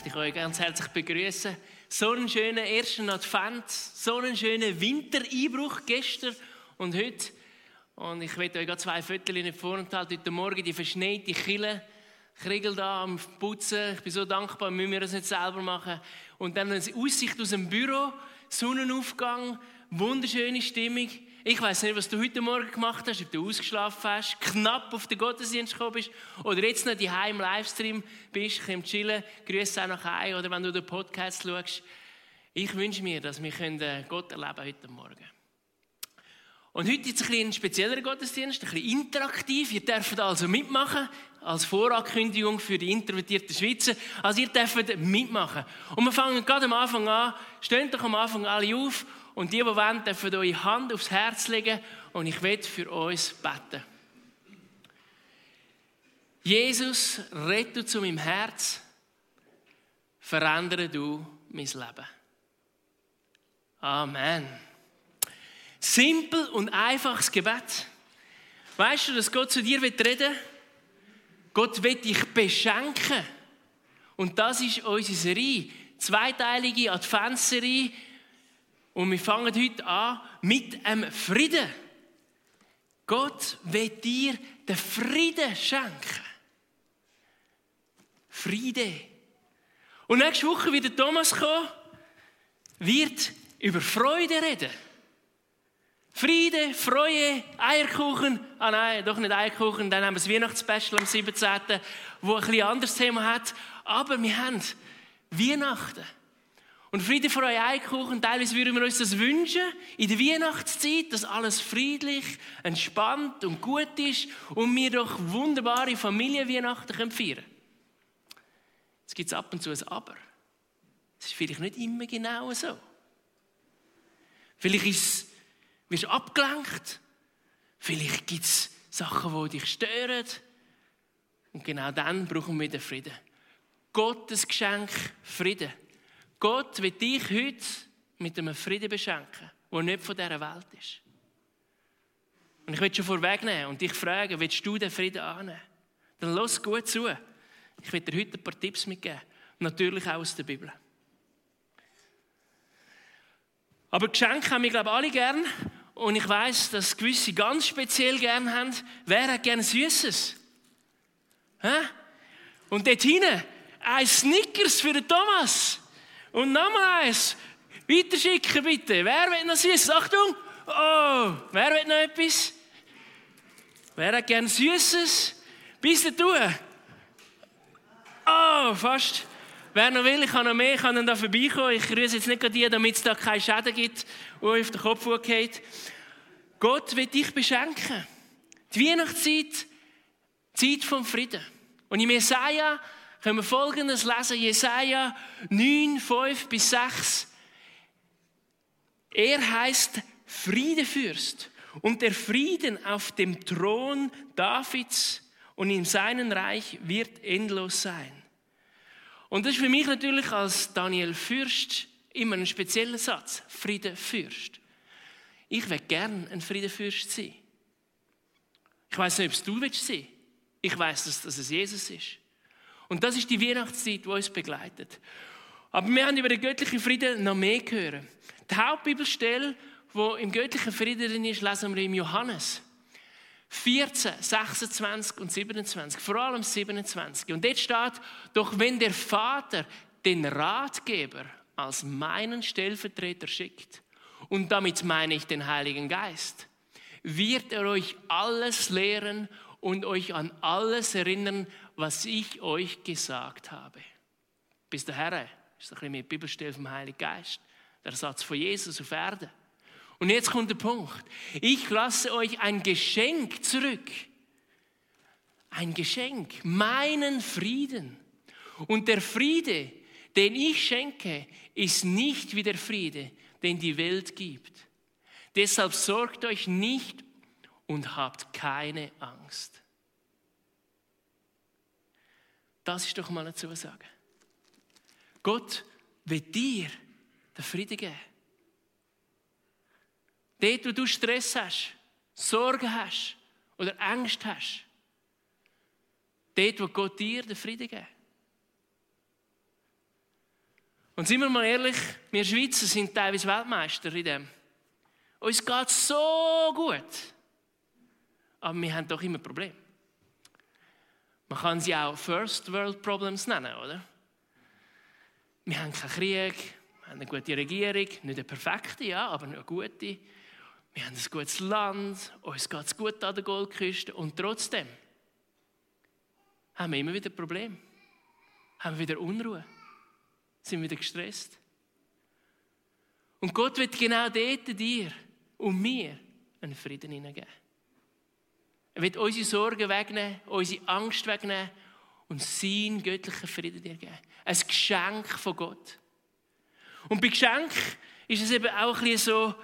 möchte ich euch ganz herzlich begrüßen. So einen schönen ersten Advent, so einen schönen Wintereinbruch gestern und heute. Und ich werde euch zwei Fotos nicht vorenthalten. Heute Morgen die verschneite Kille, Kriegel da am Putzen. Ich bin so dankbar, müssen wir das nicht selber machen. Und dann eine Aussicht aus dem Büro, Sonnenaufgang, wunderschöne Stimmung. Ich weiß nicht, was du heute Morgen gemacht hast, ob du ausgeschlafen hast, knapp auf den Gottesdienst gekommen bist oder jetzt noch die im Livestream bist, im Chillen, grüße auch noch ein oder wenn du den Podcast schaust. Ich wünsche mir, dass wir äh, Gott erleben heute Morgen. Und heute ist ein, ein spezieller Gottesdienst, ein bisschen interaktiv. Ihr dürft also mitmachen, als Vorankündigung für die introvertierten Schweizer. Also ihr dürft mitmachen. Und wir fangen gerade am Anfang an. Steht doch am Anfang alle auf und die, die wollen, dürfen eure Hand aufs Herz legen und ich werde für uns beten. Jesus, rette du zu meinem Herz, verändere du mein Leben. Amen. Simpel und einfaches Gebet. Weißt du, dass Gott zu dir reden will? Gott will dich beschenken. Und das ist unsere Serie. Zweiteilige Adventsserie und wir fangen heute an mit einem Frieden. Gott will dir den Frieden schenken. Friede. Und nächste Woche wird Thomas kommen, wird über Freude reden. Friede, Freude, Eierkuchen. Ah nein, doch nicht Eierkuchen. Dann haben wir das Weihnachtsspecial am 17., wo ein bisschen anderes Thema hat. Aber wir haben Weihnachten. Und Friede für euch Eierkuchen, teilweise würden wir uns das wünschen, in der Weihnachtszeit, dass alles friedlich, entspannt und gut ist und wir doch wunderbare Familienweihnachten feiern können. Jetzt gibt es ab und zu ein Aber. Es ist vielleicht nicht immer genau so. Vielleicht ist, wirst du abgelenkt. Vielleicht gibt es Sachen, die dich stören. Und genau dann brauchen wir den Frieden. Gottes Geschenk Frieden. Gott will dich heute mit einem Frieden beschenken, der nicht von dieser Welt ist. Und ich will schon vorwegnehmen und dich fragen, willst du den Frieden annehmen? Dann lass gut zu. Ich will dir heute ein paar Tipps mitgeben. Natürlich auch aus der Bibel. Aber Geschenke haben wir, glaube ich, alle gern. Und ich weiß, dass gewisse ganz speziell gern haben. Wer hat gern Süßes? Und dort hinten ein Snickers für den Thomas. Und nochmal eins. Weiterschicken bitte. Wer will noch Süßes? Achtung! Oh, wer will noch etwas? Wer hat gern Süßes? Bis tun. Oh, fast. Wer noch will, ich kann noch mehr, kann dann da vorbeikommen. Ich grüße jetzt nicht die, damit es da keine Schäden gibt, die auf den Kopf geht. Gott will dich beschenken. Die Weihnachtszeit, Zeit vom Frieden. Und im Jesaja können wir Folgendes lesen, Jesaja 9, 5 bis 6. Er heißt Friedefürst und der Frieden auf dem Thron Davids und in seinem Reich wird endlos sein. Und das ist für mich natürlich als Daniel Fürst immer ein spezieller Satz. Friedefürst. Ich will gern ein Friedefürst sein. Ich weiß nicht, ob es du willst sein. Ich weiß, dass, dass es Jesus ist. Und das ist die Weihnachtszeit, die uns begleitet. Aber wir haben über den göttlichen Frieden noch mehr gehört. Die Hauptbibelstelle, wo im göttlichen Frieden drin ist, lesen wir im Johannes 14, 26 und 27, vor allem 27. Und dort steht, doch wenn der Vater den Ratgeber als meinen Stellvertreter schickt, und damit meine ich den Heiligen Geist, wird er euch alles lehren und euch an alles erinnern, was ich euch gesagt habe. Bis daher ist ein bisschen mit Bibelstelle vom Heiligen Geist. Der Satz von Jesus auf Erde. Und jetzt kommt der Punkt. Ich lasse euch ein Geschenk zurück. Ein Geschenk, meinen Frieden. Und der Friede, den ich schenke, ist nicht wie der Friede, den die Welt gibt. Deshalb sorgt euch nicht und habt keine Angst. Das ist doch mal eine Zusage. Gott will dir den Frieden geben. Dort, wo du Stress hast, Sorgen hast oder Angst hast, dort, wo Gott dir den Frieden gibt. Und sind wir mal ehrlich, wir Schweizer sind teilweise Weltmeister in dem. Uns geht so gut. Aber wir haben doch immer Probleme. Man kann sie auch First World Problems nennen, oder? Wir haben keinen Krieg, wir haben eine gute Regierung, nicht eine perfekte, ja, aber eine gute. Wir haben ein gutes Land, uns geht es gut an der Goldküste und trotzdem haben wir immer wieder Probleme. Haben wir wieder Unruhe. Sind wieder gestresst. Und Gott wird genau dort dir und mir einen Frieden hineingeben. Er wird unsere Sorgen wegnehmen, unsere Angst wegnehmen und seinen göttlichen Frieden dir geben. Ein Geschenk von Gott. Und bei Geschenk ist es eben auch ein bisschen so,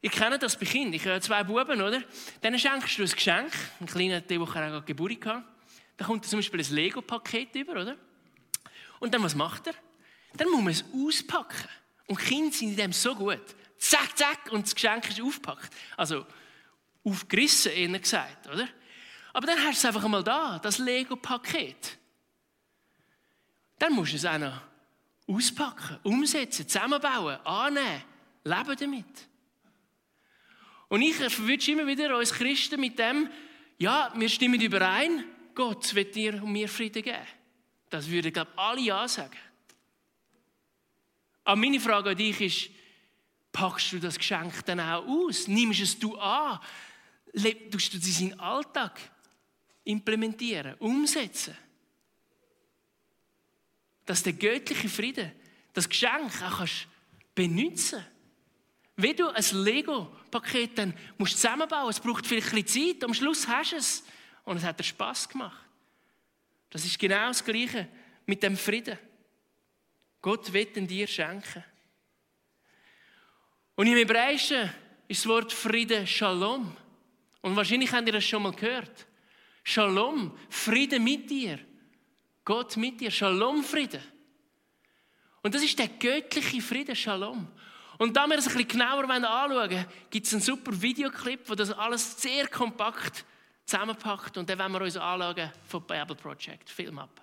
ich kenne das bei Kindern. Ich habe zwei Buben, oder? Dann schenkst du ein Geschenk. Ein kleiner, der auch Geburt hatte. Dann kommt zum Beispiel ein Lego-Paket über, oder? Und dann, was macht er? Dann muss man es auspacken. Und Kinder sind in dem so gut. Zack, zack, und das Geschenk ist aufgepackt. Also, aufgerissen, eher gesagt, oder? Aber dann hast du es einfach mal da, das Lego-Paket. Dann musst du es auch noch auspacken, umsetzen, zusammenbauen, annehmen, leben damit. Und ich verwünsche immer wieder uns Christen mit dem, ja, wir stimmen überein, Gott wird dir und mir Frieden geben. Das würden, glaube ich, alle Ja sagen. Aber meine Frage an dich ist, packst du das Geschenk dann auch aus? Nimmst es du an? Tust du es in deinen Alltag implementieren, umsetzen? Dass der göttliche Friede, das Geschenk auch kannst benutzen Wenn du ein Lego-Paket dann musst zusammenbauen, es braucht vielleicht ein bisschen Zeit, am Schluss hast du es und es hat dir Spass gemacht. Das ist genau das Gleiche mit dem Frieden. Gott wird ihn dir schenken. Und im Hebräischen ist das Wort Friede Shalom. Und wahrscheinlich habt ihr das schon mal gehört. Shalom, Friede mit dir. Gott mit dir. Shalom, Friede. Und das ist der göttliche Friede, Shalom. Und da wir das ein bisschen genauer anschauen wollen, gibt es einen super Videoclip, wo das alles sehr kompakt zusammenpackt. Und dann wollen wir uns anschauen vom Bible Project. Film ab.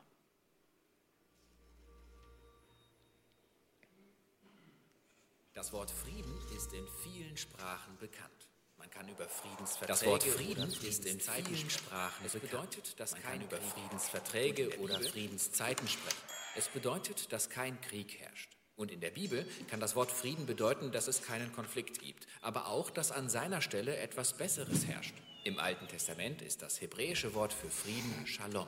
Das Wort Frieden ist in vielen Sprachen bekannt. Man kann über Friedensverträge das Wort Frieden ist in vielen Sprachen. Es bedeutet, dass kein über Friedensverträge oder Friedenszeiten sprechen. Es bedeutet, dass kein Krieg herrscht. Und in der Bibel kann das Wort Frieden bedeuten, dass es keinen Konflikt gibt, aber auch, dass an seiner Stelle etwas Besseres herrscht. Im Alten Testament ist das hebräische Wort für Frieden Shalom.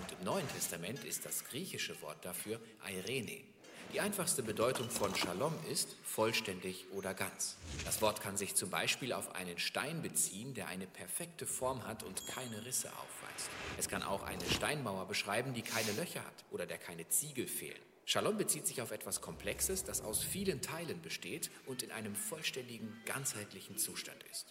Und im Neuen Testament ist das griechische Wort dafür Eirene. Die einfachste Bedeutung von Shalom ist vollständig oder ganz. Das Wort kann sich zum Beispiel auf einen Stein beziehen, der eine perfekte Form hat und keine Risse aufweist. Es kann auch eine Steinmauer beschreiben, die keine Löcher hat oder der keine Ziegel fehlen. Shalom bezieht sich auf etwas Komplexes, das aus vielen Teilen besteht und in einem vollständigen, ganzheitlichen Zustand ist.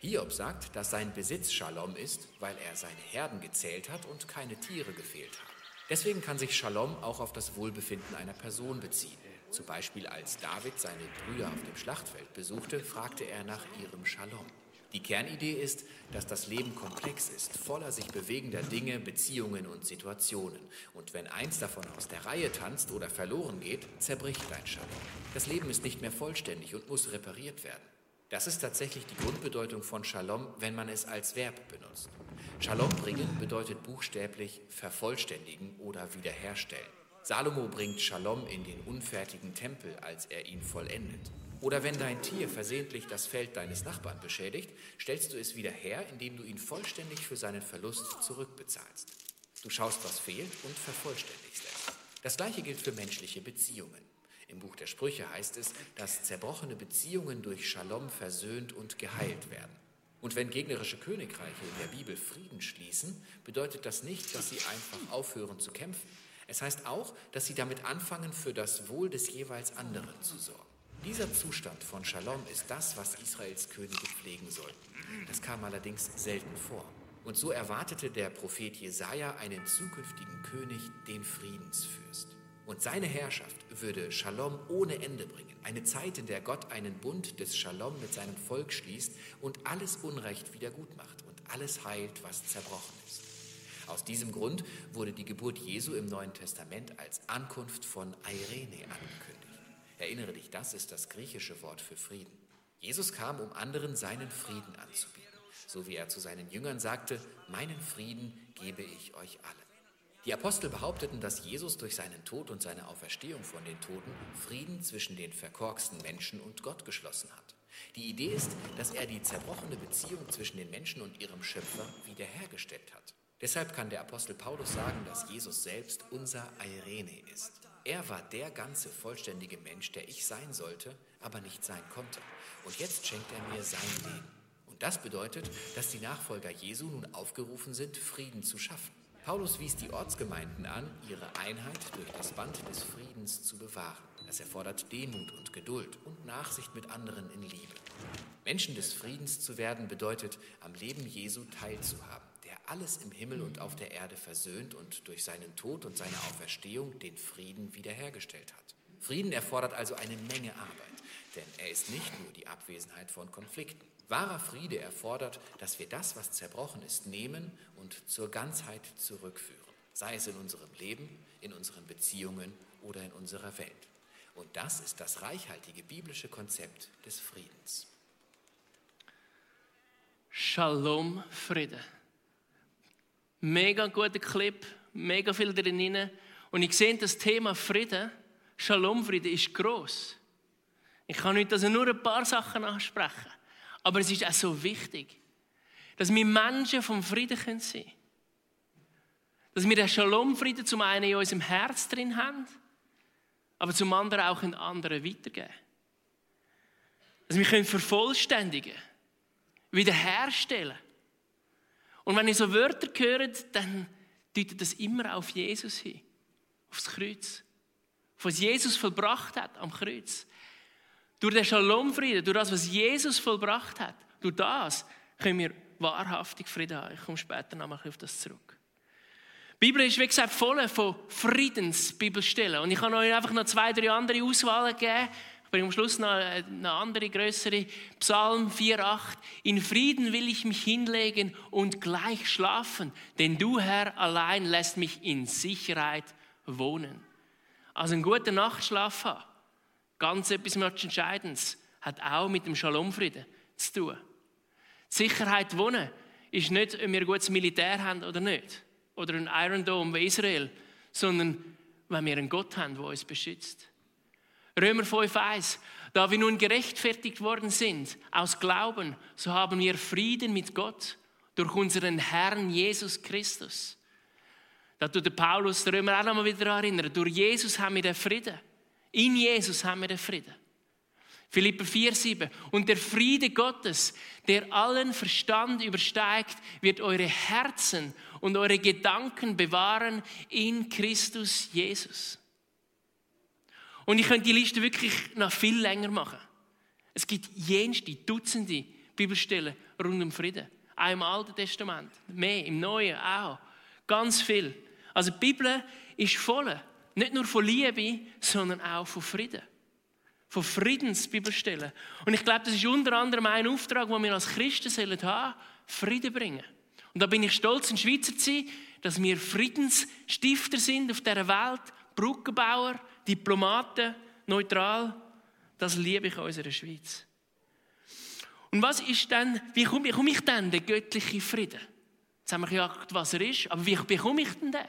Hiob sagt, dass sein Besitz Shalom ist, weil er seine Herden gezählt hat und keine Tiere gefehlt haben. Deswegen kann sich Shalom auch auf das Wohlbefinden einer Person beziehen. Zum Beispiel als David seine Brüder auf dem Schlachtfeld besuchte, fragte er nach ihrem Shalom. Die Kernidee ist, dass das Leben komplex ist, voller sich bewegender Dinge, Beziehungen und Situationen. Und wenn eins davon aus der Reihe tanzt oder verloren geht, zerbricht dein Shalom. Das Leben ist nicht mehr vollständig und muss repariert werden. Das ist tatsächlich die Grundbedeutung von Shalom, wenn man es als Verb benutzt. Shalom bringen bedeutet buchstäblich vervollständigen oder wiederherstellen. Salomo bringt Shalom in den unfertigen Tempel, als er ihn vollendet. Oder wenn dein Tier versehentlich das Feld deines Nachbarn beschädigt, stellst du es wieder her, indem du ihn vollständig für seinen Verlust zurückbezahlst. Du schaust, was fehlt und vervollständigst es. Das gleiche gilt für menschliche Beziehungen. Im Buch der Sprüche heißt es, dass zerbrochene Beziehungen durch Shalom versöhnt und geheilt werden. Und wenn gegnerische Königreiche in der Bibel Frieden schließen, bedeutet das nicht, dass sie einfach aufhören zu kämpfen. Es heißt auch, dass sie damit anfangen, für das Wohl des jeweils anderen zu sorgen. Dieser Zustand von Shalom ist das, was Israels Könige pflegen sollten. Das kam allerdings selten vor. Und so erwartete der Prophet Jesaja einen zukünftigen König, den Friedensfürst. Und seine Herrschaft würde Shalom ohne Ende bringen. Eine Zeit, in der Gott einen Bund des Shalom mit seinem Volk schließt und alles Unrecht wieder gut macht und alles heilt, was zerbrochen ist. Aus diesem Grund wurde die Geburt Jesu im Neuen Testament als Ankunft von Eirene angekündigt. Erinnere dich, das ist das griechische Wort für Frieden. Jesus kam, um anderen seinen Frieden anzubieten, so wie er zu seinen Jüngern sagte, meinen Frieden gebe ich euch alle. Die Apostel behaupteten, dass Jesus durch seinen Tod und seine Auferstehung von den Toten Frieden zwischen den verkorksten Menschen und Gott geschlossen hat. Die Idee ist, dass er die zerbrochene Beziehung zwischen den Menschen und ihrem Schöpfer wiederhergestellt hat. Deshalb kann der Apostel Paulus sagen, dass Jesus selbst unser Eirene ist. Er war der ganze vollständige Mensch, der ich sein sollte, aber nicht sein konnte. Und jetzt schenkt er mir sein Leben. Und das bedeutet, dass die Nachfolger Jesu nun aufgerufen sind, Frieden zu schaffen. Paulus wies die Ortsgemeinden an, ihre Einheit durch das Band des Friedens zu bewahren. Das erfordert Demut und Geduld und Nachsicht mit anderen in Liebe. Menschen des Friedens zu werden bedeutet, am Leben Jesu teilzuhaben, der alles im Himmel und auf der Erde versöhnt und durch seinen Tod und seine Auferstehung den Frieden wiederhergestellt hat. Frieden erfordert also eine Menge Arbeit, denn er ist nicht nur die Abwesenheit von Konflikten. Wahrer Friede erfordert, dass wir das, was zerbrochen ist, nehmen und zur Ganzheit zurückführen, sei es in unserem Leben, in unseren Beziehungen oder in unserer Welt. Und das ist das reichhaltige biblische Konzept des Friedens. Shalom, Friede. Mega guter Clip, mega viel drin. Und ich sehe, das Thema Frieden, Shalom, Friede, ist groß. Ich kann heute also nur ein paar Sachen ansprechen. Aber es ist auch so wichtig, dass wir Menschen vom Frieden sein können. Dass wir den Shalom-Frieden zum einen in unserem Herz drin haben, aber zum anderen auch in anderen weitergeben. Dass wir können vervollständigen, wiederherstellen. Und wenn ihr so Wörter hört, dann deutet das immer auf Jesus hin, aufs Kreuz. Was Jesus vollbracht hat am Kreuz. Durch den Shalom-Frieden, durch das, was Jesus vollbracht hat, durch das können wir wahrhaftig Frieden haben. Ich komme später noch mal auf das zurück. Die Bibel ist, wie gesagt, voll von Friedensbibelstellen. Und ich kann euch einfach noch zwei, drei andere Auswahlen geben. Ich bringe am Schluss noch eine andere, größere. Psalm 4,8. In Frieden will ich mich hinlegen und gleich schlafen, denn du, Herr, allein lässt mich in Sicherheit wohnen. Also einen guten Nachtschlaf haben. Ganz etwas Entscheidendes. Hat auch mit dem Shalom-Frieden zu tun. Die Sicherheit wohnen ist nicht, ob wir ein gutes Militär haben oder nicht. Oder ein Iron Dome wie Israel. Sondern, wenn wir einen Gott haben, der uns beschützt. Römer 5,1. Da wir nun gerechtfertigt worden sind aus Glauben, so haben wir Frieden mit Gott durch unseren Herrn Jesus Christus. Da tut der Paulus der Römer auch nochmal wieder erinnern. Durch Jesus haben wir den Frieden. In Jesus haben wir den Frieden. Philipper 4,7. Und der Friede Gottes, der allen Verstand übersteigt, wird eure Herzen und eure Gedanken bewahren in Christus Jesus. Und ich könnte die Liste wirklich noch viel länger machen. Es gibt jenste, Dutzende Bibelstellen rund um Frieden. Auch im Alten Testament, mehr, im Neuen auch. Ganz viel. Also die Bibel ist voll nicht nur von Liebe, sondern auch von Frieden. Von Friedensbibelstellen. Und ich glaube, das ist unter anderem ein Auftrag, den wir als Christen sollen haben, Frieden bringen. Und da bin ich stolz, ein Schweizer zu sein, dass wir Friedensstifter sind auf dieser Welt, Brückenbauer, Diplomaten, neutral. Das liebe ich unserer Schweiz. Und was ist denn, wie komme ich denn den göttlichen Frieden? Jetzt haben wir gesagt, was er ist, aber wie bekomme ich denn den?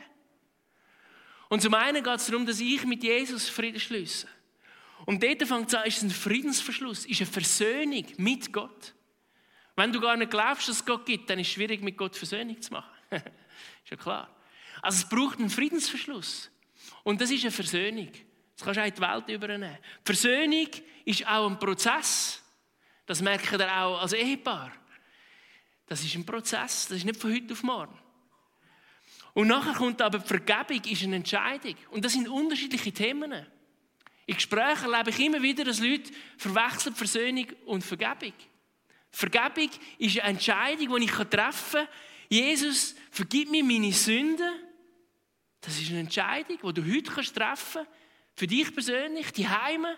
Und zum einen geht es darum, dass ich mit Jesus Frieden schließe. Und dort fängt es an, ist ein Friedensverschluss, ist eine Versöhnung mit Gott. Wenn du gar nicht glaubst, dass es Gott gibt, dann ist es schwierig, mit Gott Versöhnung zu machen. ist ja klar. Also es braucht einen Friedensverschluss. Und das ist eine Versöhnung. Das kannst du auch in die Welt übernehmen. Versöhnung ist auch ein Prozess. Das merken wir auch als Ehepaar. Das ist ein Prozess, das ist nicht von heute auf morgen. Und nachher kommt aber die Vergebung, ist eine Entscheidung. Und das sind unterschiedliche Themen. In Gesprächen erlebe ich immer wieder, dass Leute verwechseln Versöhnung und Vergebung. Vergebung ist eine Entscheidung, die ich treffen kann. Jesus, vergib mir meine Sünden. Das ist eine Entscheidung, die du heute treffen kannst. Für dich persönlich, die Heime.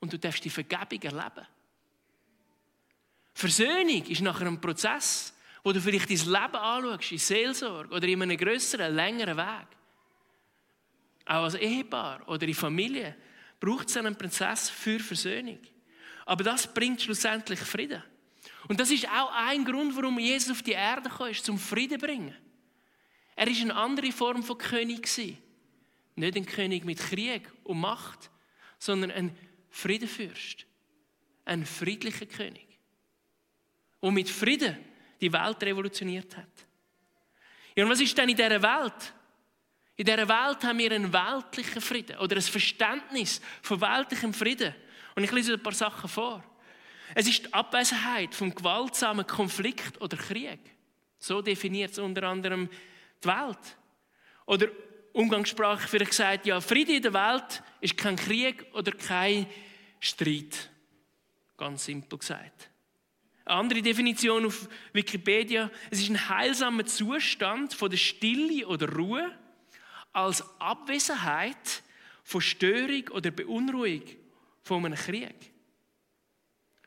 Und du darfst die Vergebung erleben. Versöhnung ist nachher ein Prozess, Wo du vielleicht dein Leben anschaust, in Seelsorge oder in einem größeren, längeren Weg. Auch als Ehepaar oder in Familie braucht es einen Prozess für Versöhnung. Aber das bringt schlussendlich Frieden. Und das ist auch ein Grund, warum Jesus auf die Erde kam, ist zum Frieden zu bringen. Er ist eine andere Form von König Nicht ein König mit Krieg und Macht, sondern ein Friedenfürst. Ein friedlicher König. Der mit Frieden die Welt revolutioniert hat. Ja, und was ist denn in dieser Welt? In dieser Welt haben wir einen weltlichen Frieden oder ein Verständnis von weltlichem Frieden. Und ich lese ein paar Sachen vor. Es ist die Abwesenheit vom gewaltsamen Konflikt oder Krieg. So definiert es unter anderem die Welt. Oder umgangssprachlich vielleicht gesagt, ja, Friede in der Welt ist kein Krieg oder kein Streit. Ganz simpel gesagt. Eine andere Definition auf Wikipedia, es ist ein heilsamer Zustand von der Stille oder Ruhe als Abwesenheit von Störung oder Beunruhigung von einem Krieg.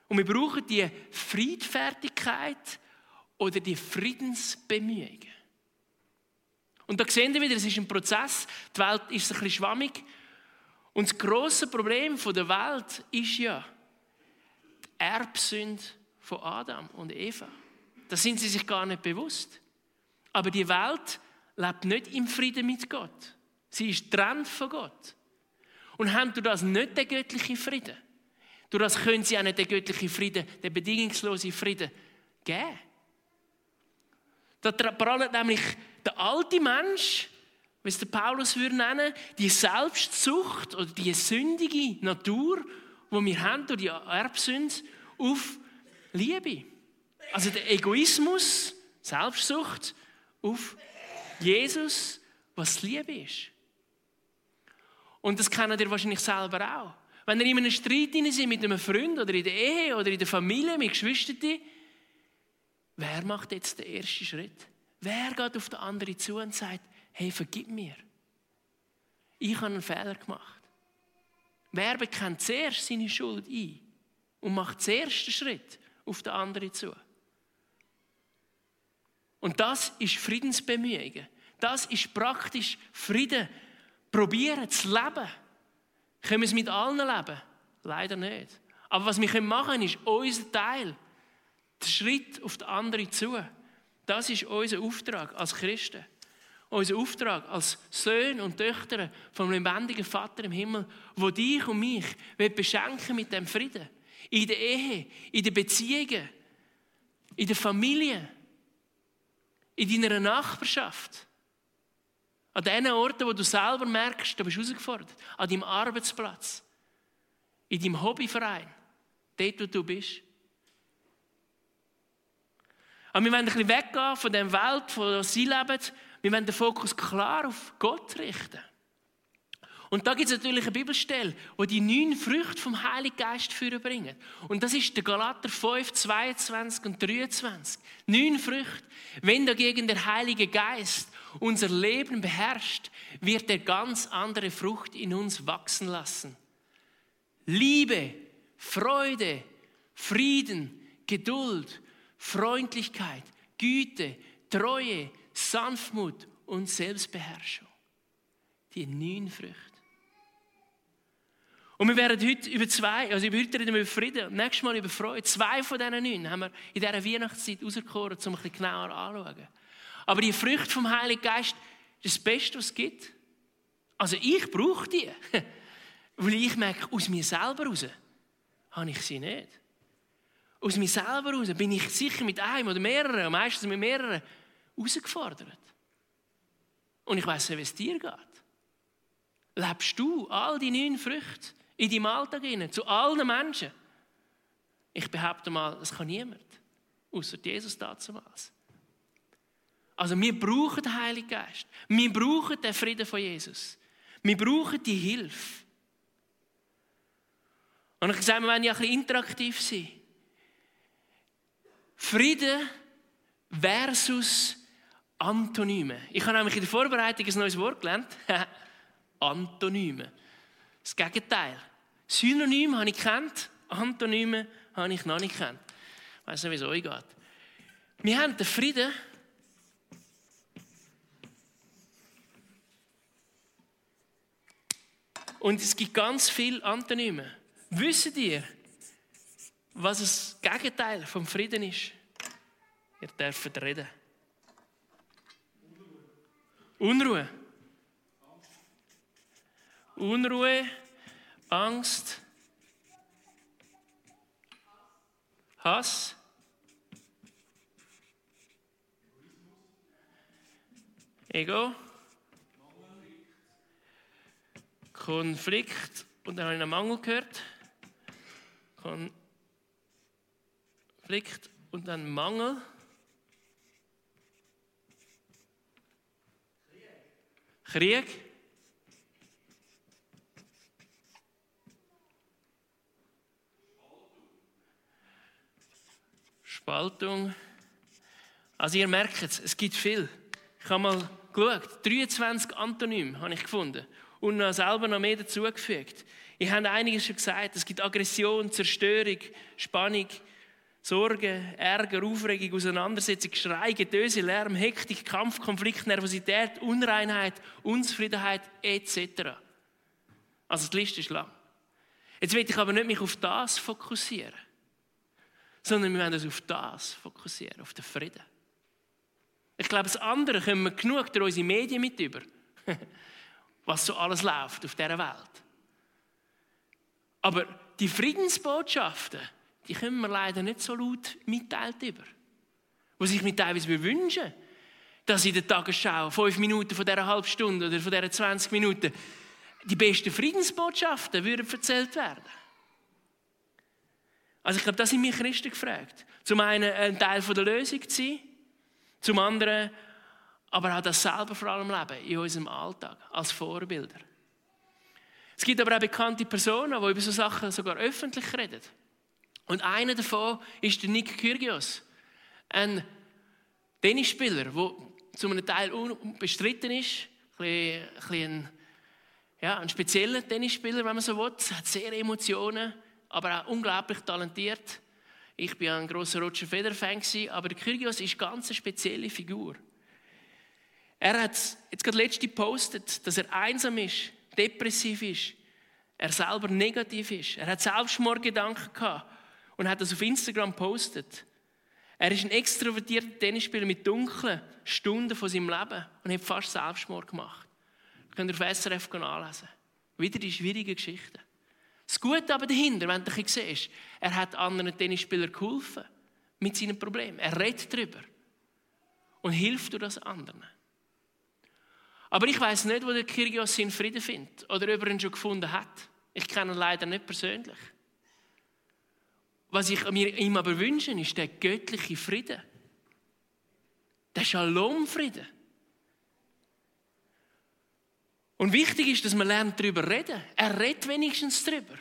Und wir brauchen die Friedfertigkeit oder die Friedensbemühungen. Und da sehen wir wieder, es ist ein Prozess. Die Welt ist ein bisschen schwammig. Und das grosse Problem der Welt ist ja die Erbsünde von Adam und Eva. Da sind sie sich gar nicht bewusst. Aber die Welt lebt nicht im Frieden mit Gott. Sie ist trennt von Gott. Und haben du das nicht den göttlichen Frieden? Durch das können sie auch nicht den göttlichen Frieden, den bedingungslosen Frieden geben. Da prallt nämlich der alte Mensch, wie es der Paulus würde nennen, die Selbstsucht oder die sündige Natur, die wir haben durch die Erbsünde, auf Liebe. Also der Egoismus, Selbstsucht auf Jesus, was Liebe ist. Und das kennt ihr wahrscheinlich selber auch. Wenn ihr in einem Streit seid mit einem Freund oder in der Ehe oder in der Familie mit Geschwistern, wer macht jetzt den ersten Schritt? Wer geht auf den anderen zu und sagt, hey, vergib mir. Ich habe einen Fehler gemacht. Wer bekennt zuerst seine Schuld ein und macht den Schritt auf den anderen zu? Und das ist Friedensbemühungen. Das ist praktisch Frieden probieren zu leben. Können wir es mit allen leben? Leider nicht. Aber was wir machen können, ist unser Teil. Der Schritt auf die andere zu. Das ist unser Auftrag als Christen. Unser Auftrag als Söhne und Töchter vom lebendigen Vater im Himmel, wo dich und mich beschenken mit dem Frieden. In der Ehe, in den Beziehungen, in der Familie, in deiner Nachbarschaft. An den Orten, wo du selber merkst, du bist herausgefordert. An deinem Arbeitsplatz. In deinem Hobbyverein. Dort, wo du bist. Aber wir wollen ein bisschen weggehen von der Welt, von der sie leben. Wir wollen den Fokus klar auf Gott richten. Und da gibt es natürlich eine Bibelstelle, wo die neun Früchte vom Heiligen Geist bringen. Und das ist der Galater 5, 22 und 23. Neun Früchte. Wenn dagegen der Heilige Geist unser Leben beherrscht, wird er ganz andere Frucht in uns wachsen lassen. Liebe, Freude, Frieden, Geduld, Freundlichkeit, Güte, Treue, Sanftmut und Selbstbeherrschung. Die neun Früchte. Und wir werden heute über zwei, also über heute reden wir über Frieden, nächstes Mal über Freude. Zwei von diesen neun haben wir in dieser Weihnachtszeit rausgekommen, um ein bisschen genauer anzuschauen. Aber die Früchte vom Heiligen Geist ist das Beste, was es gibt. Also ich brauche die. Weil ich merke, aus mir selber raus habe ich sie nicht. Aus mir selber raus bin ich sicher mit einem oder mehreren, meistens mit mehreren, herausgefordert. Und ich weiß nicht, wie es dir geht. Lebst du all die neun Früchte in deinem Alltag hinein, zu allen Menschen? Ich behaupte mal, das kann niemand, außer Jesus damals. Also wir brauchen den Heiligen Geist. Wir brauchen den Frieden von Jesus. Wir brauchen die Hilfe. Und ich sage, wir wollen ja ein bisschen interaktiv sein. Frieden versus Antonyme. Ich habe nämlich in der Vorbereitung ein neues Wort gelernt. Antonyme. Das Gegenteil. Synonyme habe ich kennt, Antonyme habe ich noch nicht kennt. Ich weiß nicht, wie es euch geht. Wir haben den Frieden. Und es gibt ganz viele Antonyme. Wisst ihr, was das Gegenteil vom Frieden ist? Ihr dürft reden. Unruhe. Unruhe, Angst, Hass, Ego, Konflikt und dann habe ich einen Mangel gehört. Konflikt und dann Mangel. Krieg. Spaltung. Also ihr merkt es, es gibt viel. Ich habe mal geschaut, 23 Antonyme habe ich gefunden und noch selber noch mehr dazugefügt. Ich habe einiges schon gesagt. Es gibt Aggression, Zerstörung, Spannung, Sorge, Ärger, Aufregung, Auseinandersetzung, Schrei, Getöse, Lärm, Hektik, Kampf, Konflikt, Nervosität, Unreinheit, Unzufriedenheit etc. Also die Liste ist lang. Jetzt will ich aber nicht mich auf das fokussieren, sondern wir wollen uns auf das fokussieren, auf den Frieden. Ich glaube, das andere können wir genug durch unsere Medien mit über, was so alles läuft auf dieser Welt. Aber die Friedensbotschaften, die können wir leider nicht so laut mitteilt über. Was ich mir teilweise wünsche, dass in der Tagesschau fünf Minuten von dieser halben Stunde oder von dieser 20 Minuten die besten Friedensbotschaften würden erzählt werden. Also ich glaube, das sind mich Christen gefragt. Zum einen ein Teil der Lösung zu sein, zum anderen aber auch das selber vor allem leben in unserem Alltag als Vorbilder. Es gibt aber auch bekannte Personen, die über so Sachen sogar öffentlich reden. Und einer davon ist der Nick Kyrgios, ein Tennisspieler, der zu einem Teil unbestritten ist, ein, ein, ja, ein spezieller Tennisspieler, wenn man so will, hat sehr Emotionen, aber auch unglaublich talentiert. Ich bin ein großer Roger Federer Fan aber der Kyrgios ist ganz eine spezielle Figur. Er hat jetzt gerade letzte gepostet, dass er einsam ist, depressiv ist, er selber negativ ist. Er hat Selbstmordgedanken gehabt und hat das auf Instagram gepostet. Er ist ein extrovertierter Tennisspieler mit dunklen Stunden von seinem Leben und hat fast Selbstmord gemacht. Könnt ihr auf SRF nachlesen. Wieder die schwierigen Geschichten. Das Gute aber dahinter, wenn du ein siehst, er hat anderen Tennisspielern geholfen mit seinen Problemen. Er redet darüber und hilft durch das anderen. Aber ich weiß nicht, wo der Kyrgios seinen Frieden findet oder ob er ihn schon gefunden hat. Ich kenne ihn leider nicht persönlich. Was ich mir ihm aber wünsche, ist der göttliche Frieden. Der Shalom-Frieden. Und wichtig ist, dass man lernt, darüber reden. Er redet wenigstens darüber.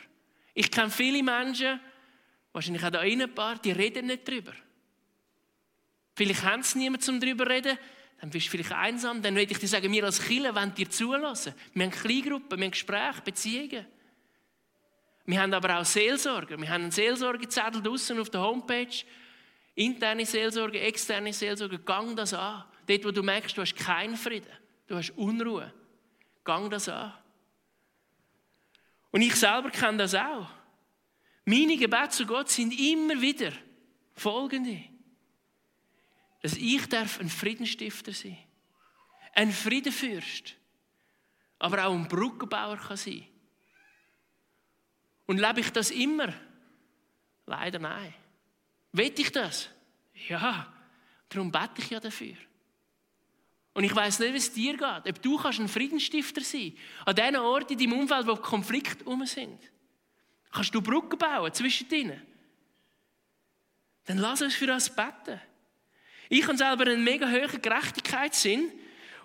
Ich kenne viele Menschen, wahrscheinlich auch da ein paar, die reden nicht darüber. Vielleicht haben sie niemanden, um darüber zu reden. Dann bist du vielleicht einsam. Dann würde ich dir sagen, wir als Killer wollen dir zulassen. Wir haben Kleingruppen, wir haben Gespräche, Beziehungen. Wir haben aber auch Seelsorger. Wir haben einen Seelsorgezettel draußen auf der Homepage. Interne Seelsorge, externe Seelsorge. Gang das an. Dort, wo du merkst, du hast keinen Frieden, du hast Unruhe. Gang das an. Und ich selber kenne das auch. Meine Gebete zu Gott sind immer wieder folgende. Dass ich darf ein Friedenstifter sein Ein Friedenfürst. Aber auch ein Brückenbauer kann sein und lebe ich das immer? Leider nein. Will ich das? Ja, darum bete ich ja dafür. Und ich weiß nicht, wie es dir geht. Ob du kannst ein Friedensstifter sein an den Orten in deinem Umfeld, wo Konflikte um sind. Kannst du Brücken bauen zwischen ihnen? Dann lass uns für das beten. Ich habe selber einen mega hohen Gerechtigkeitssinn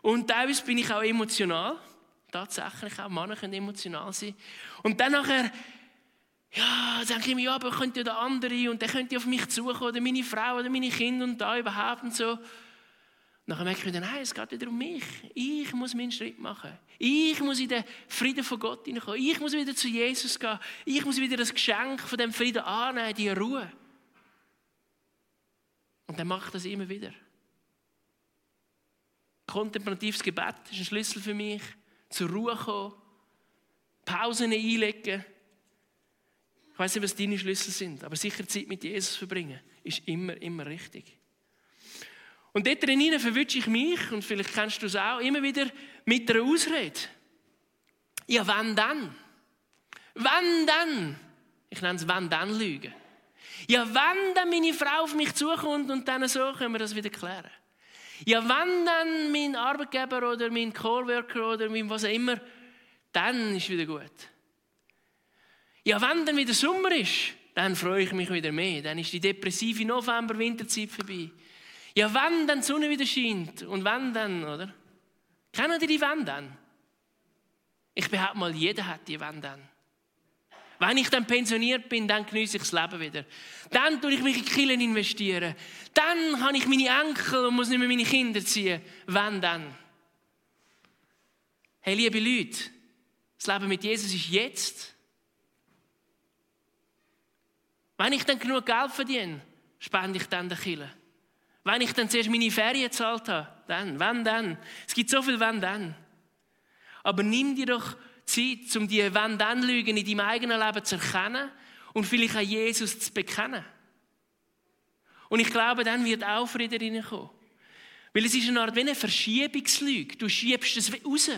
und teilweise bin ich auch emotional. Tatsächlich, auch Männer können emotional sein. Und dann nachher ja, denke ich mir, ja, aber könnte ja der andere und der könnte auf mich zukommen oder meine Frau oder meine Kinder und da überhaupt und so. Nachher merke ich wieder, nein, es geht wieder um mich. Ich muss meinen Schritt machen. Ich muss in den Frieden von Gott hineinkommen. Ich muss wieder zu Jesus gehen. Ich muss wieder das Geschenk von dem Frieden annehmen, die Ruhe. Und er macht das immer wieder. Kontemplatives Gebet ist ein Schlüssel für mich. Zur Ruhe kommen, Pausen einlegen. Ich weiß nicht, was deine Schlüssel sind, aber sicher Zeit mit Jesus verbringen ist immer, immer richtig. Und dort drinnen verwünsche ich mich, und vielleicht kennst du es auch, immer wieder mit einer Ausrede. Ja, wann dann? Wann dann? Ich nenne es wann dann Lügen. Ja, wann dann meine Frau auf mich zukommt und dann so können wir das wieder klären. Ja, wann dann mein Arbeitgeber oder mein Coworker oder mein was auch immer, dann ist wieder gut. Ja, wenn dann wieder Sommer ist, dann freue ich mich wieder mehr. Dann ist die depressive November-Winterzeit vorbei. Ja, wenn dann die Sonne wieder scheint und wenn dann, oder? Kennen ihr die Wenn dann? Ich behaupte mal, jeder hat die Wenn dann. Wenn ich dann pensioniert bin, dann genieße ich das Leben wieder. Dann tue ich mich in die Kirchen investieren. Dann habe ich meine Enkel und muss nicht mehr meine Kinder ziehen. Wenn dann? Hey, liebe Leute, das Leben mit Jesus ist jetzt. Wenn ich dann genug Geld verdiene, spende ich dann den Kirche. Wenn ich dann zuerst meine Ferien gezahlt habe, dann, wenn dann. Es gibt so viel wenn dann. Aber nimm dir doch Zeit, um die wenn dann Lügen in deinem eigenen Leben zu erkennen und vielleicht auch Jesus zu bekennen. Und ich glaube, dann wird auch Frieden reinkommen. Weil es ist eine Art wie eine Verschiebungslüge. Du schiebst es raus.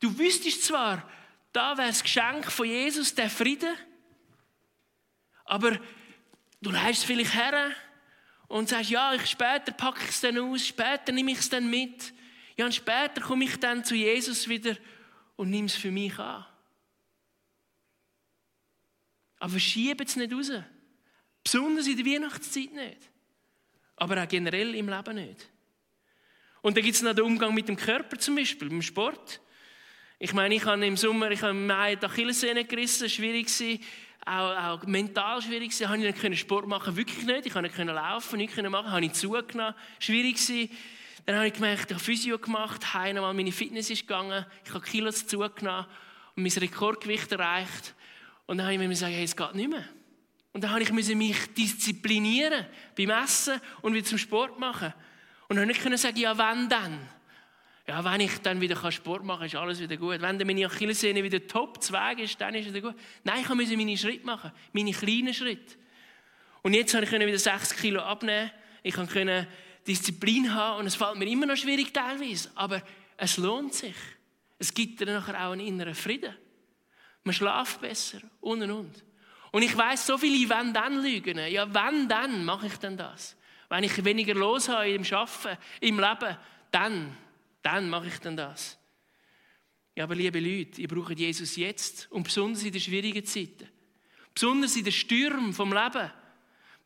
Du wüsstest zwar, da wäre das Geschenk von Jesus, der Frieden, aber du leist es vielleicht her und sagst, ja, ich, später packe ich es dann aus, später nehme ich es dann mit. Ja, und später komme ich dann zu Jesus wieder und nehme es für mich an. Aber schiebe es nicht raus. Besonders in der Weihnachtszeit nicht. Aber auch generell im Leben nicht. Und dann gibt es noch den Umgang mit dem Körper zum Beispiel, beim Sport. Ich meine, ich habe im Sommer, ich habe im Mai die Achillessehne gerissen, schwierig gewesen auch, auch mental schwierig gewesen. Habe ich nicht Sport machen, wirklich nicht. Ich konnte nicht laufen, nicht machen, habe ich zugenommen, schwierig gewesen. Dann habe ich gemerkt, ich habe Physio gemacht, einmal meine Fitness ist gegangen, ich habe Kilos zugenommen und mein Rekordgewicht erreicht. Und dann habe ich mir gesagt, hey, es geht nicht mehr. Und dann habe ich mich disziplinieren beim Essen und wieder zum Sport machen. Und dann konnte ich nicht sagen, ja, wann dann? Ja, wenn ich dann wieder Sport machen kann, ist alles wieder gut. Wenn dann meine Achillessehne wieder top zweig ist, dann ist es wieder gut. Nein, ich musste meine Schritte machen, meine kleinen Schritte. Und jetzt konnte ich wieder 6 Kilo abnehmen. Ich konnte Disziplin haben und es fällt mir immer noch schwierig teilweise, aber es lohnt sich. Es gibt dann nachher auch einen inneren Frieden. Man schlaft besser und und und. Und ich weiß so viele wenn dann Lügen. Ja, wenn dann mache ich denn das? Wenn ich weniger los habe im Schaffen, im Leben, dann dann mache ich dann das. Ja, aber liebe Leute, ihr braucht Jesus jetzt und besonders in den schwierigen Zeiten. Besonders in den Stürmen vom Leben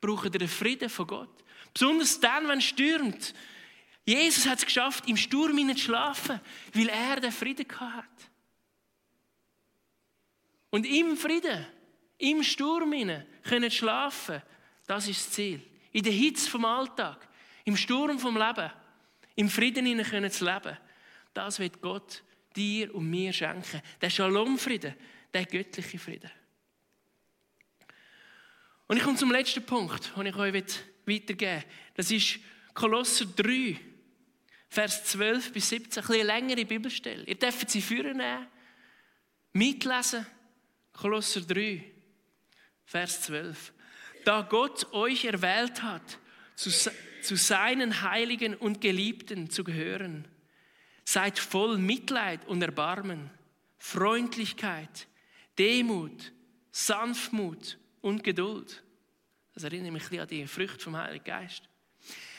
braucht ihr den Frieden von Gott. Besonders dann, wenn es stürmt. Jesus hat es geschafft, im Sturm zu schlafen, weil er den Frieden hat. Und im Frieden, im Sturm können schlafen, das ist das Ziel. In der Hitze vom Alltag, im Sturm vom Leben im Frieden hinein zu leben, das wird Gott dir und mir schenken. Der Shalom-Frieden, der göttliche Frieden. Und ich komme zum letzten Punkt, den ich euch weitergeben will. Das ist Kolosser 3, Vers 12 bis 17, ein bisschen längere Bibelstelle. Ihr dürft sie führen, mitlesen. Kolosser 3, Vers 12. Da Gott euch erwählt hat, zu zu seinen Heiligen und Geliebten zu gehören. Seid voll Mitleid und Erbarmen, Freundlichkeit, Demut, Sanftmut und Geduld. Das erinnert mich an die Früchte vom Heiligen Geist.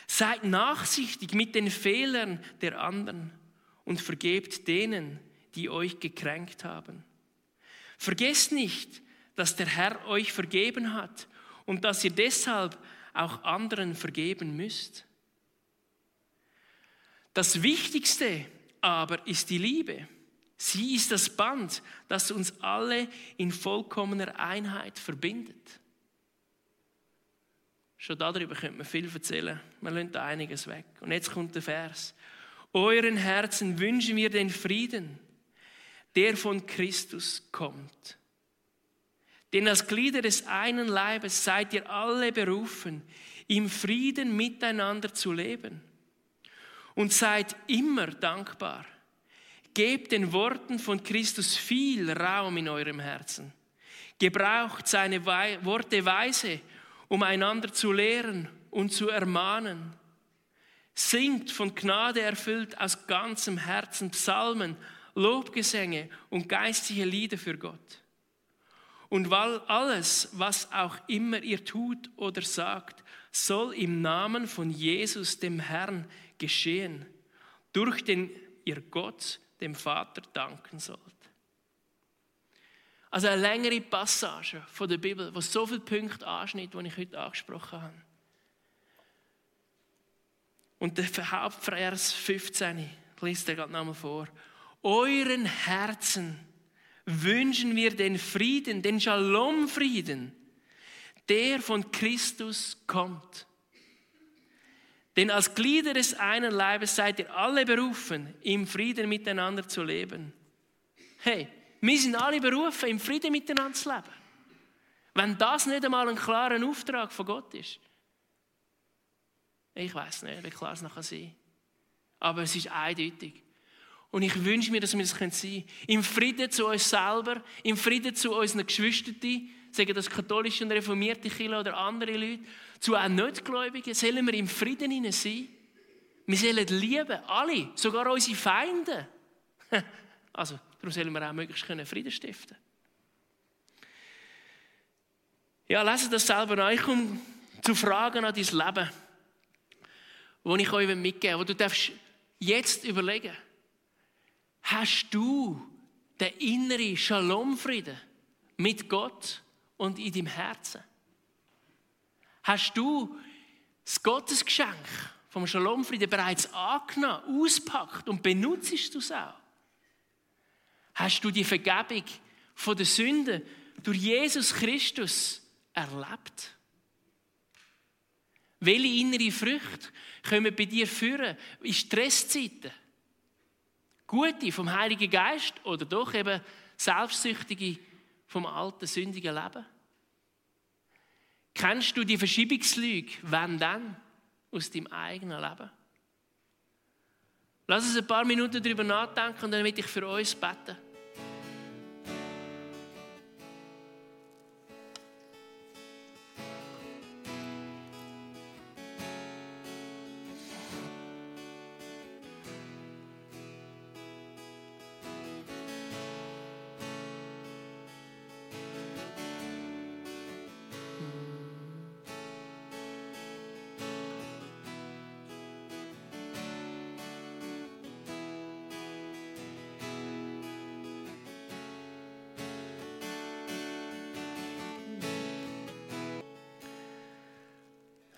Seid nachsichtig mit den Fehlern der anderen und vergebt denen, die euch gekränkt haben. Vergesst nicht, dass der Herr euch vergeben hat und dass ihr deshalb auch anderen vergeben müsst. Das Wichtigste aber ist die Liebe. Sie ist das Band, das uns alle in vollkommener Einheit verbindet. Schon darüber könnte man viel erzählen. Man da einiges weg. Und jetzt kommt der Vers. Euren Herzen wünschen wir den Frieden, der von Christus kommt. Denn als Glieder des einen Leibes seid ihr alle berufen, im Frieden miteinander zu leben. Und seid immer dankbar. Gebt den Worten von Christus viel Raum in eurem Herzen. Gebraucht seine Worte weise, um einander zu lehren und zu ermahnen. Singt von Gnade erfüllt aus ganzem Herzen Psalmen, Lobgesänge und geistliche Lieder für Gott. Und weil alles, was auch immer ihr tut oder sagt, soll im Namen von Jesus, dem Herrn, geschehen, durch den ihr Gott, dem Vater, danken sollt. Also eine längere Passage von der Bibel, wo so viele Punkte anschnitt, die ich heute angesprochen habe. Und der Hauptvers 15, ich lese dir gerade nochmal vor. Euren Herzen wünschen wir den Frieden, den Shalom-Frieden, der von Christus kommt. Denn als Glieder des einen Leibes seid ihr alle berufen, im Frieden miteinander zu leben. Hey, wir sind alle berufen, im Frieden miteinander zu leben. Wenn das nicht einmal ein klarer Auftrag von Gott ist. Ich weiß nicht, wie klar es noch sein kann. Aber es ist eindeutig. Und ich wünsche mir, dass wir das sein können. Im Frieden zu uns selber, im Frieden zu unseren Geschwistern, sagen das katholische und reformierte Kirche oder andere Leute, zu auch Nichtgläubigen, sollen wir im Frieden sein. Wir sollen lieben, alle, sogar unsere Feinde. Also, darum sollen wir auch möglichst Frieden stiften Ja, lese das selber. Ich komme zu Fragen an dein Leben, die ich euch mitgeben will, wo du darfst jetzt überlegen darfst. Hast du den inneren Shalom-Frieden mit Gott und in deinem Herzen? Hast du das Gottesgeschenk vom Shalom-Frieden bereits angenommen, auspackt und benutzt du es auch? Hast du die Vergebung von der Sünde durch Jesus Christus erlebt? Welche innere Früchte kommen bei dir führen in Stresszeiten? Gute vom Heiligen Geist oder doch eben selbstsüchtige vom alten, sündigen Leben? Kennst du die Verschiebungslüge, wenn dann, aus deinem eigenen Leben? Lass uns ein paar Minuten darüber nachdenken und dann will ich für uns beten.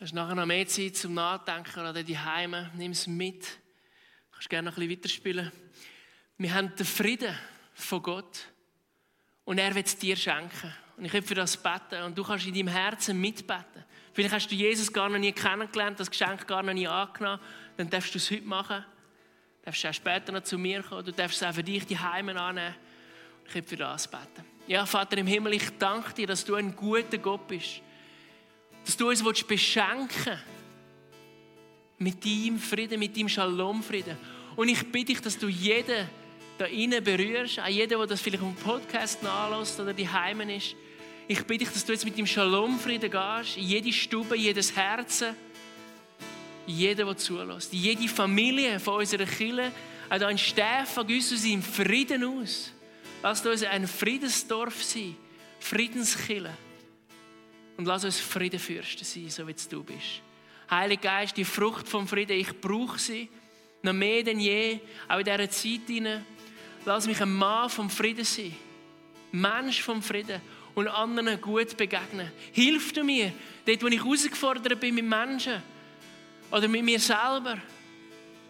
Hast nachher noch mehr Zeit zum Nachdenken oder die Heime. Nimm es mit. Du kannst gerne noch ein bisschen weiterspielen. Wir haben den Frieden von Gott und er wird es dir schenken. Und ich will für das beten und du kannst in deinem Herzen mitbeten. Vielleicht hast du Jesus gar noch nie kennengelernt, das Geschenk gar noch nie angenommen. Dann darfst du es heute machen. Du darfst auch später noch zu mir kommen. Du darfst es auch für dich die Heime annehmen. Ich will für das beten. Ja, Vater im Himmel, ich danke dir, dass du ein guter Gott bist dass du uns beschenken willst mit deinem Frieden, mit deinem Shalom-Frieden. Und ich bitte dich, dass du jeden da innen berührst, auch jeden, der das vielleicht im Podcast nachlässt oder die Heimen ist. Ich bitte dich, dass du jetzt mit dem Shalom-Frieden gehst, in jede Stube, jedes Herzen, jeder, der zulässt, in jede Familie von unserer Kirche, auch hier in Stefan, gießt du sie im Frieden aus. Lass uns ein Friedensdorf sein, Friedenskille. Und lass uns Friedenfürsten sein, so wie du bist. Heiliger Geist, die Frucht vom Frieden, ich brauche sie. Noch mehr denn je, auch in dieser Zeit hinein. Lass mich ein Mann vom Frieden sein. Mensch vom Frieden und anderen gut begegnen. Hilf du mir, dort, wo ich herausgefordert bin mit Menschen oder mit mir selber.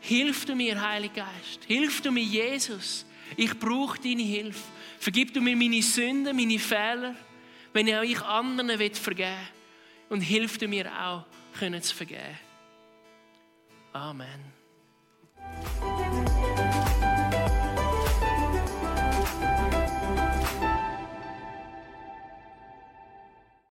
Hilf du mir, Heiliger Geist. Hilf du mir, Jesus. Ich brauche deine Hilfe. Vergib du mir meine Sünden, meine Fehler wenn ich euch anderen vergeben will. Und hilft mir auch, können zu vergeben. Amen.